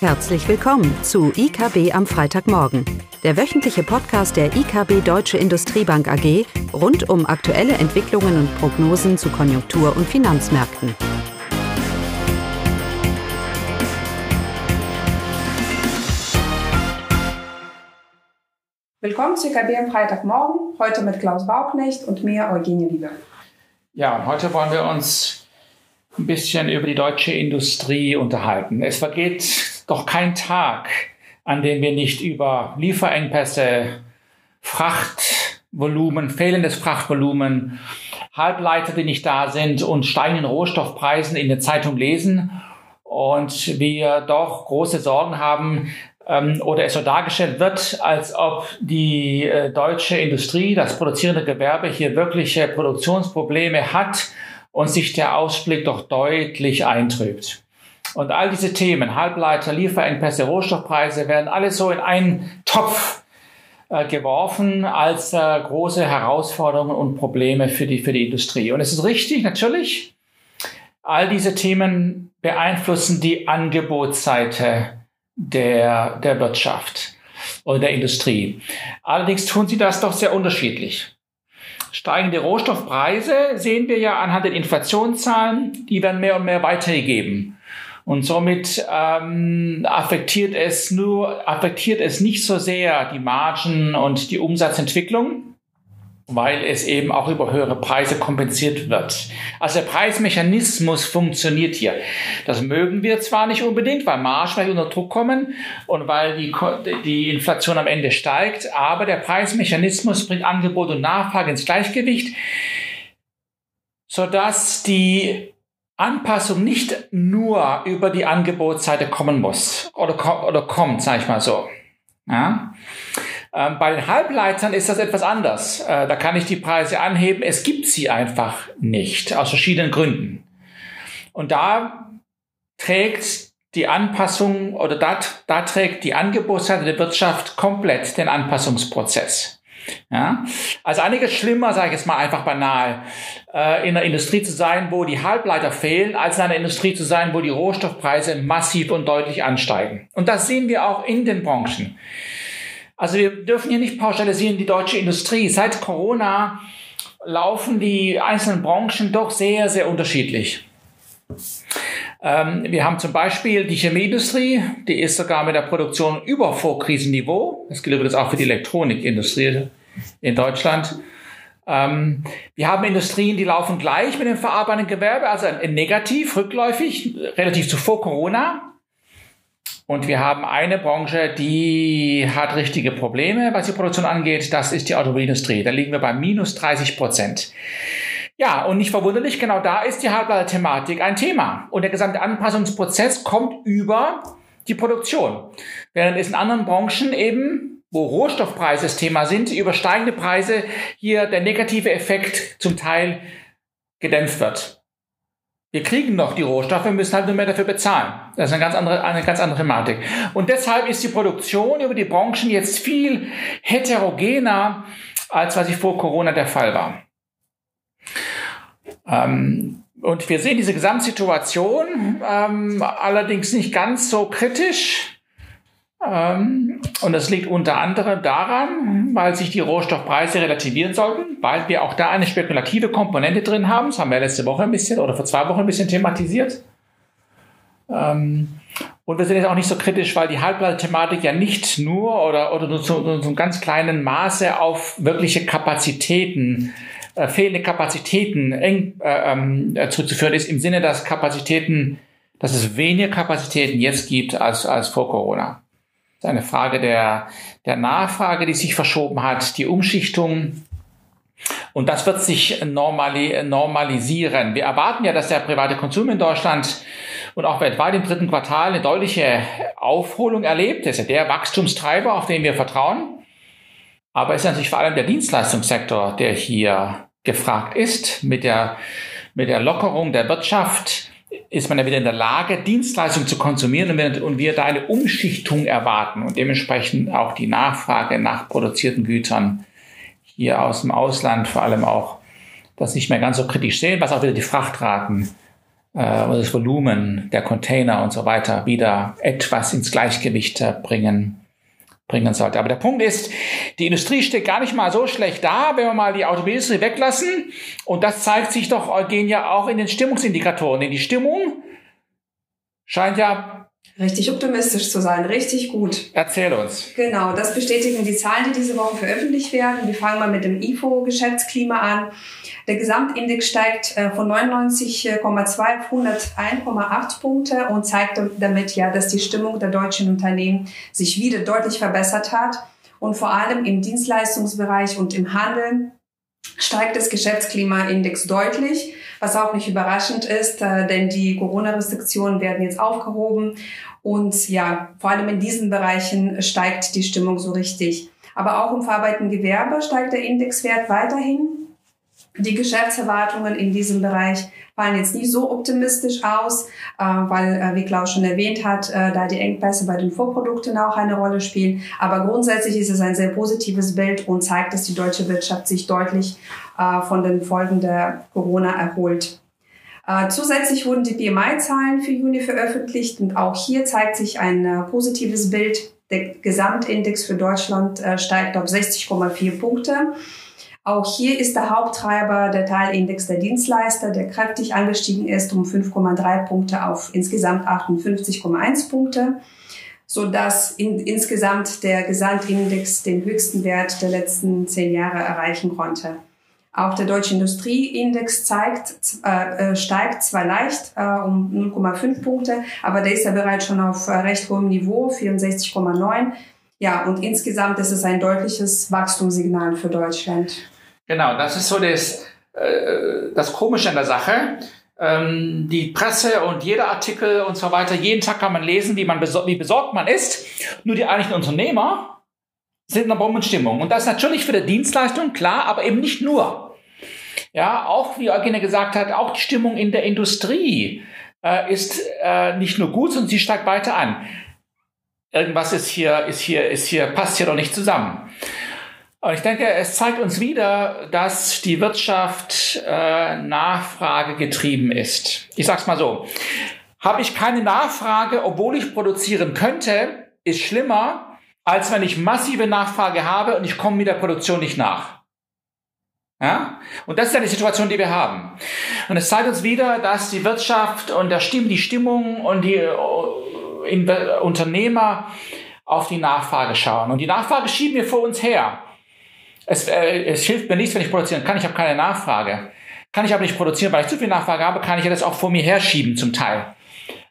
Herzlich willkommen zu IKB am Freitagmorgen, der wöchentliche Podcast der IKB Deutsche Industriebank AG rund um aktuelle Entwicklungen und Prognosen zu Konjunktur- und Finanzmärkten. Willkommen zu IKB am Freitagmorgen, heute mit Klaus Bauknecht und mir, Eugenie Lieber. Ja, heute wollen wir uns ein bisschen über die deutsche Industrie unterhalten. Es vergeht doch kein Tag, an dem wir nicht über Lieferengpässe, Frachtvolumen, fehlendes Frachtvolumen, Halbleiter, die nicht da sind und steigenden Rohstoffpreisen in der Zeitung lesen und wir doch große Sorgen haben, ähm, oder es so dargestellt wird, als ob die äh, deutsche Industrie, das produzierende Gewerbe hier wirkliche Produktionsprobleme hat und sich der Ausblick doch deutlich eintrübt. Und all diese Themen, Halbleiter, Lieferengpässe, Rohstoffpreise, werden alles so in einen Topf äh, geworfen als äh, große Herausforderungen und Probleme für die, für die Industrie. Und es ist richtig, natürlich, all diese Themen beeinflussen die Angebotsseite der, der Wirtschaft oder der Industrie. Allerdings tun sie das doch sehr unterschiedlich. Steigende Rohstoffpreise sehen wir ja anhand der Inflationszahlen, die werden mehr und mehr weitergegeben. Und somit ähm, affektiert es nur, affektiert es nicht so sehr die Margen und die Umsatzentwicklung, weil es eben auch über höhere Preise kompensiert wird. Also der Preismechanismus funktioniert hier. Das mögen wir zwar nicht unbedingt, weil Margen unter Druck kommen und weil die, die Inflation am Ende steigt, aber der Preismechanismus bringt Angebot und Nachfrage ins Gleichgewicht, sodass die Anpassung nicht nur über die Angebotsseite kommen muss oder, oder kommt, sage ich mal so. Ja? Ähm, bei den Halbleitern ist das etwas anders. Äh, da kann ich die Preise anheben. Es gibt sie einfach nicht, aus verschiedenen Gründen. Und da trägt die Anpassung oder da, da trägt die Angebotsseite der Wirtschaft komplett den Anpassungsprozess. Ja? Also einiges schlimmer, sage ich jetzt mal einfach banal, äh, in der Industrie zu sein, wo die Halbleiter fehlen, als in einer Industrie zu sein, wo die Rohstoffpreise massiv und deutlich ansteigen. Und das sehen wir auch in den Branchen. Also wir dürfen hier nicht pauschalisieren die deutsche Industrie. Seit Corona laufen die einzelnen Branchen doch sehr, sehr unterschiedlich. Ähm, wir haben zum Beispiel die Chemieindustrie, die ist sogar mit der Produktion über Vorkrisenniveau. Das gilt übrigens auch für die Elektronikindustrie in Deutschland. Ähm, wir haben Industrien, die laufen gleich mit dem verarbeitenden Gewerbe, also negativ, rückläufig, relativ zu vor Corona. Und wir haben eine Branche, die hat richtige Probleme, was die Produktion angeht. Das ist die Automobilindustrie. Da liegen wir bei minus 30 Prozent. Ja, und nicht verwunderlich, genau da ist die Halbleiter-Thematik ein Thema. Und der gesamte Anpassungsprozess kommt über die Produktion. Während es in anderen Branchen eben, wo Rohstoffpreise das Thema sind, über steigende Preise hier der negative Effekt zum Teil gedämpft wird. Wir kriegen noch die Rohstoffe, müssen halt nur mehr dafür bezahlen. Das ist eine ganz andere, eine ganz andere Thematik. Und deshalb ist die Produktion über die Branchen jetzt viel heterogener, als was ich vor Corona der Fall war. Ähm, und wir sehen diese Gesamtsituation ähm, allerdings nicht ganz so kritisch. Ähm, und das liegt unter anderem daran, weil sich die Rohstoffpreise relativieren sollten, weil wir auch da eine spekulative Komponente drin haben. Das haben wir letzte Woche ein bisschen oder vor zwei Wochen ein bisschen thematisiert. Ähm, und wir sind jetzt auch nicht so kritisch, weil die Halbleiter-Thematik ja nicht nur oder, oder nur zu, nur zu einem ganz kleinen Maße auf wirkliche Kapazitäten äh, fehlende Kapazitäten eng äh, ähm, äh, zurückzuführen ist, im Sinne, dass Kapazitäten, dass es weniger Kapazitäten jetzt gibt als, als vor Corona. Das ist eine Frage der, der Nachfrage, die sich verschoben hat, die Umschichtung. Und das wird sich normali normalisieren. Wir erwarten ja, dass der private Konsum in Deutschland und auch weltweit im dritten Quartal eine deutliche Aufholung erlebt. Das ist ja der Wachstumstreiber, auf den wir vertrauen. Aber es ist natürlich vor allem der Dienstleistungssektor, der hier gefragt ist. Mit der, mit der Lockerung der Wirtschaft ist man ja wieder in der Lage, Dienstleistungen zu konsumieren und wir, und wir da eine Umschichtung erwarten und dementsprechend auch die Nachfrage nach produzierten Gütern hier aus dem Ausland vor allem auch das nicht mehr ganz so kritisch sehen, was auch wieder die Frachtraten äh, das Volumen der Container und so weiter wieder etwas ins Gleichgewicht äh, bringen bringen sollte. Aber der Punkt ist, die Industrie steht gar nicht mal so schlecht da, wenn wir mal die Automobilindustrie weglassen. Und das zeigt sich doch, Eugenia, auch in den Stimmungsindikatoren. Denn die Stimmung scheint ja Richtig optimistisch zu sein, richtig gut. Erzähl uns. Genau, das bestätigen die Zahlen, die diese Woche veröffentlicht werden. Wir fangen mal mit dem IFO-Geschäftsklima an. Der Gesamtindex steigt äh, von 99,2 auf 101,8 Punkte und zeigt damit ja, dass die Stimmung der deutschen Unternehmen sich wieder deutlich verbessert hat. Und vor allem im Dienstleistungsbereich und im Handel steigt das Geschäftsklimaindex deutlich, was auch nicht überraschend ist, äh, denn die Corona-Restriktionen werden jetzt aufgehoben und ja, vor allem in diesen Bereichen steigt die Stimmung so richtig. Aber auch im verarbeitenden Gewerbe steigt der Indexwert weiterhin. Die Geschäftserwartungen in diesem Bereich fallen jetzt nicht so optimistisch aus, äh, weil, äh, wie Klaus schon erwähnt hat, äh, da die Engpässe bei den Vorprodukten auch eine Rolle spielen. Aber grundsätzlich ist es ein sehr positives Bild und zeigt, dass die deutsche Wirtschaft sich deutlich von den Folgen der Corona erholt. Zusätzlich wurden die PMI-Zahlen für Juni veröffentlicht und auch hier zeigt sich ein positives Bild. Der Gesamtindex für Deutschland steigt auf 60,4 Punkte. Auch hier ist der Haupttreiber der Teilindex der Dienstleister, der kräftig angestiegen ist um 5,3 Punkte auf insgesamt 58,1 Punkte, so dass in, insgesamt der Gesamtindex den höchsten Wert der letzten zehn Jahre erreichen konnte. Auch der Deutsche Industrieindex zeigt, äh, äh steigt zwar leicht äh, um 0,5 Punkte, aber der ist ja bereits schon auf äh, recht hohem Niveau, 64,9. Ja, und insgesamt ist es ein deutliches Wachstumssignal für Deutschland. Genau, das ist so das, äh, das Komische an der Sache. Ähm, die Presse und jeder Artikel und so weiter, jeden Tag kann man lesen, wie, man besor wie besorgt man ist. Nur die eigentlichen Unternehmer sind in der Bombenstimmung. Und das ist natürlich für die Dienstleistung, klar, aber eben nicht nur. Ja, auch wie Eugene gesagt hat, auch die Stimmung in der Industrie äh, ist äh, nicht nur gut, sondern sie steigt weiter an. Irgendwas ist hier, ist hier, ist hier, passt hier doch nicht zusammen. Und ich denke, es zeigt uns wieder, dass die Wirtschaft äh, Nachfrage getrieben ist. Ich sag's mal so. Habe ich keine Nachfrage, obwohl ich produzieren könnte, ist schlimmer, als wenn ich massive Nachfrage habe und ich komme mit der Produktion nicht nach. Ja? Und das ist ja die Situation, die wir haben. Und es zeigt uns wieder, dass die Wirtschaft und der Stimm, die Stimmung und die äh, Unternehmer auf die Nachfrage schauen. Und die Nachfrage schieben wir vor uns her. Es, äh, es hilft mir nichts, wenn ich produzieren kann. Ich habe keine Nachfrage. Kann ich aber nicht produzieren, weil ich zu viel Nachfrage habe, kann ich ja das auch vor mir herschieben zum Teil.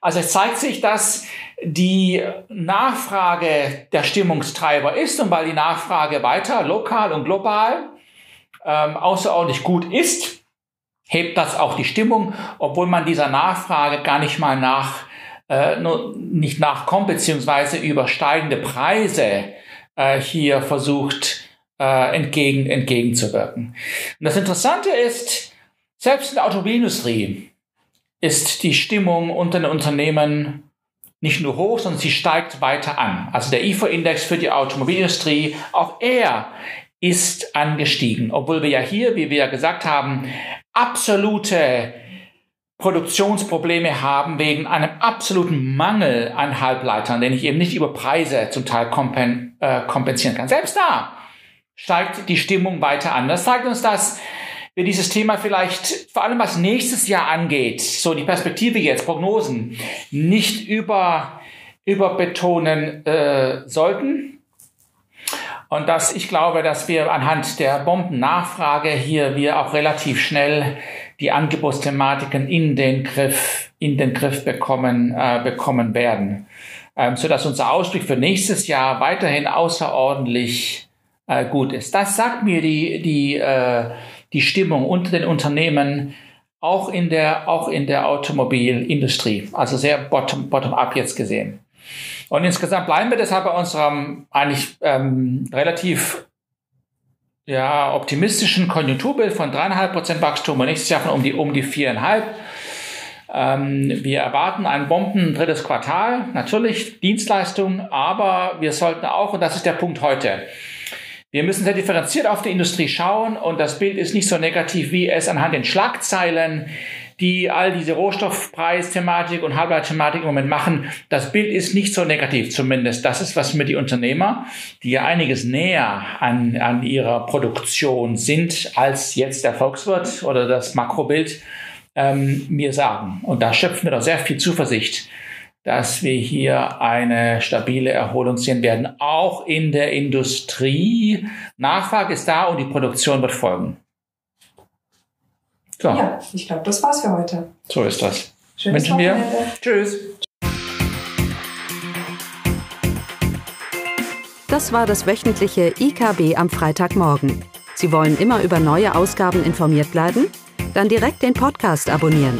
Also es zeigt sich, dass die Nachfrage der Stimmungstreiber ist und weil die Nachfrage weiter lokal und global ähm, außerordentlich gut ist, hebt das auch die Stimmung, obwohl man dieser Nachfrage gar nicht mal nach äh, nicht nachkommt beziehungsweise über steigende Preise äh, hier versucht äh, entgegen, entgegenzuwirken. Und das Interessante ist, selbst in der Automobilindustrie ist die Stimmung unter den Unternehmen nicht nur hoch, sondern sie steigt weiter an. Also der IFO-Index für die Automobilindustrie, auch er ist angestiegen, obwohl wir ja hier, wie wir ja gesagt haben, absolute Produktionsprobleme haben wegen einem absoluten Mangel an Halbleitern, den ich eben nicht über Preise zum Teil kompen, äh, kompensieren kann. Selbst da steigt die Stimmung weiter an. Das zeigt uns, dass wir dieses Thema vielleicht, vor allem was nächstes Jahr angeht, so die Perspektive jetzt, Prognosen, nicht über, überbetonen äh, sollten. Und dass ich glaube, dass wir anhand der Bombennachfrage hier wir auch relativ schnell die Angebotsthematiken in den Griff, in den Griff bekommen, äh, bekommen werden. Ähm, so dass unser Ausblick für nächstes Jahr weiterhin außerordentlich äh, gut ist. Das sagt mir die, die, äh, die Stimmung unter den Unternehmen, auch in der, auch in der Automobilindustrie. Also sehr bottom, bottom up jetzt gesehen. Und insgesamt bleiben wir deshalb bei unserem eigentlich ähm, relativ ja, optimistischen Konjunkturbild von dreieinhalb Prozent Wachstum und nächstes Jahr von um die, um die viereinhalb. Ähm, wir erwarten ein Bomben drittes Quartal, natürlich Dienstleistungen, aber wir sollten auch, und das ist der Punkt heute, wir müssen sehr differenziert auf die Industrie schauen und das Bild ist nicht so negativ, wie es anhand den Schlagzeilen die all diese Rohstoffpreisthematik und Halbleiterthematik im Moment machen, das Bild ist nicht so negativ zumindest. Das ist, was mir die Unternehmer, die ja einiges näher an, an ihrer Produktion sind, als jetzt der Volkswirt oder das Makrobild, ähm, mir sagen. Und da schöpfen wir doch sehr viel Zuversicht, dass wir hier eine stabile Erholung sehen werden, auch in der Industrie. Nachfrage ist da und die Produktion wird folgen. So. Ja, ich glaube, das war's für heute. So ist das. Schönes Wünschen wir. Tschüss. Das war das wöchentliche IKB am Freitagmorgen. Sie wollen immer über neue Ausgaben informiert bleiben? Dann direkt den Podcast abonnieren.